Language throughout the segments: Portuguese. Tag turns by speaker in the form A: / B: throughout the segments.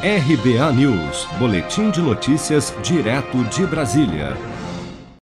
A: RBA News, Boletim de Notícias, direto de Brasília.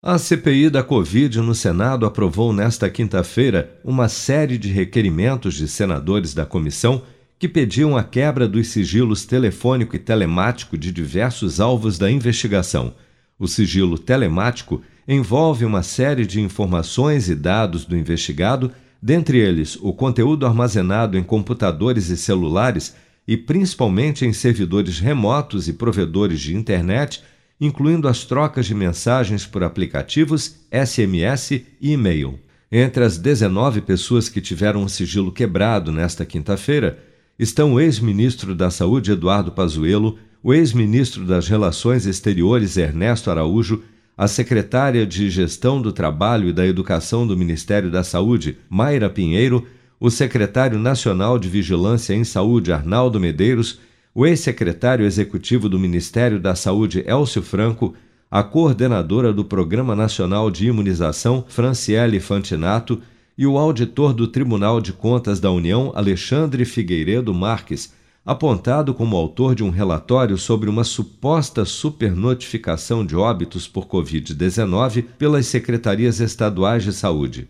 A: A CPI da Covid no Senado aprovou nesta quinta-feira uma série de requerimentos de senadores da comissão que pediam a quebra dos sigilos telefônico e telemático de diversos alvos da investigação. O sigilo telemático envolve uma série de informações e dados do investigado, dentre eles o conteúdo armazenado em computadores e celulares e principalmente em servidores remotos e provedores de internet, incluindo as trocas de mensagens por aplicativos, SMS e e-mail. Entre as 19 pessoas que tiveram o sigilo quebrado nesta quinta-feira estão o ex-ministro da Saúde Eduardo Pazuello, o ex-ministro das Relações Exteriores Ernesto Araújo, a secretária de Gestão do Trabalho e da Educação do Ministério da Saúde, Mayra Pinheiro, o secretário nacional de Vigilância em Saúde, Arnaldo Medeiros, o ex-secretário executivo do Ministério da Saúde, Elcio Franco, a coordenadora do Programa Nacional de Imunização, Franciele Fantinato, e o auditor do Tribunal de Contas da União, Alexandre Figueiredo Marques, apontado como autor de um relatório sobre uma suposta supernotificação de óbitos por Covid-19 pelas secretarias estaduais de saúde.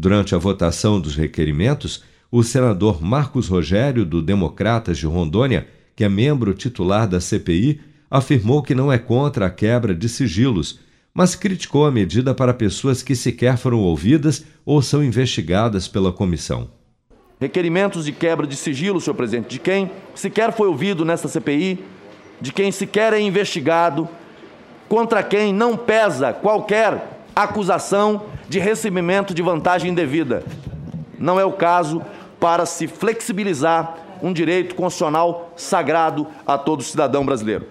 A: Durante a votação dos requerimentos, o senador Marcos Rogério, do Democratas de Rondônia, que é membro titular da CPI, afirmou que não é contra a quebra de sigilos, mas criticou a medida para pessoas que sequer foram ouvidas ou são investigadas pela comissão.
B: Requerimentos de quebra de sigilo, senhor presidente, de quem sequer foi ouvido nesta CPI, de quem sequer é investigado, contra quem não pesa qualquer acusação de recebimento de vantagem indevida. Não é o caso para se flexibilizar um direito constitucional sagrado a todo cidadão brasileiro.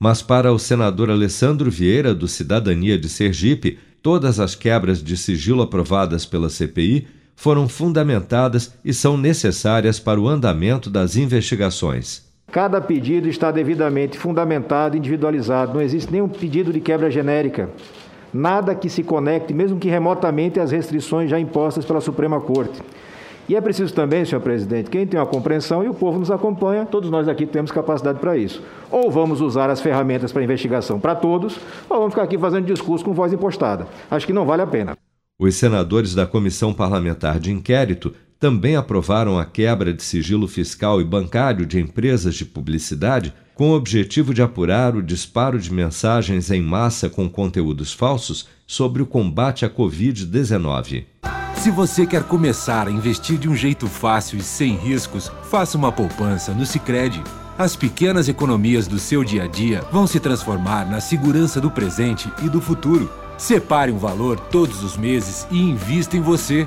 A: Mas para o senador Alessandro Vieira, do Cidadania de Sergipe, todas as quebras de sigilo aprovadas pela CPI foram fundamentadas e são necessárias para o andamento das investigações.
C: Cada pedido está devidamente fundamentado e individualizado. Não existe nenhum pedido de quebra genérica nada que se conecte, mesmo que remotamente, às restrições já impostas pela Suprema Corte. E é preciso também, senhor presidente, quem tem uma compreensão e o povo nos acompanha, todos nós aqui temos capacidade para isso. Ou vamos usar as ferramentas para investigação para todos, ou vamos ficar aqui fazendo discurso com voz impostada. Acho que não vale a pena.
A: Os senadores da Comissão Parlamentar de Inquérito também aprovaram a quebra de sigilo fiscal e bancário de empresas de publicidade com o objetivo de apurar o disparo de mensagens em massa com conteúdos falsos sobre o combate à Covid-19.
D: Se você quer começar a investir de um jeito fácil e sem riscos, faça uma poupança no Sicredi. As pequenas economias do seu dia a dia vão se transformar na segurança do presente e do futuro. Separe um valor todos os meses e invista em você.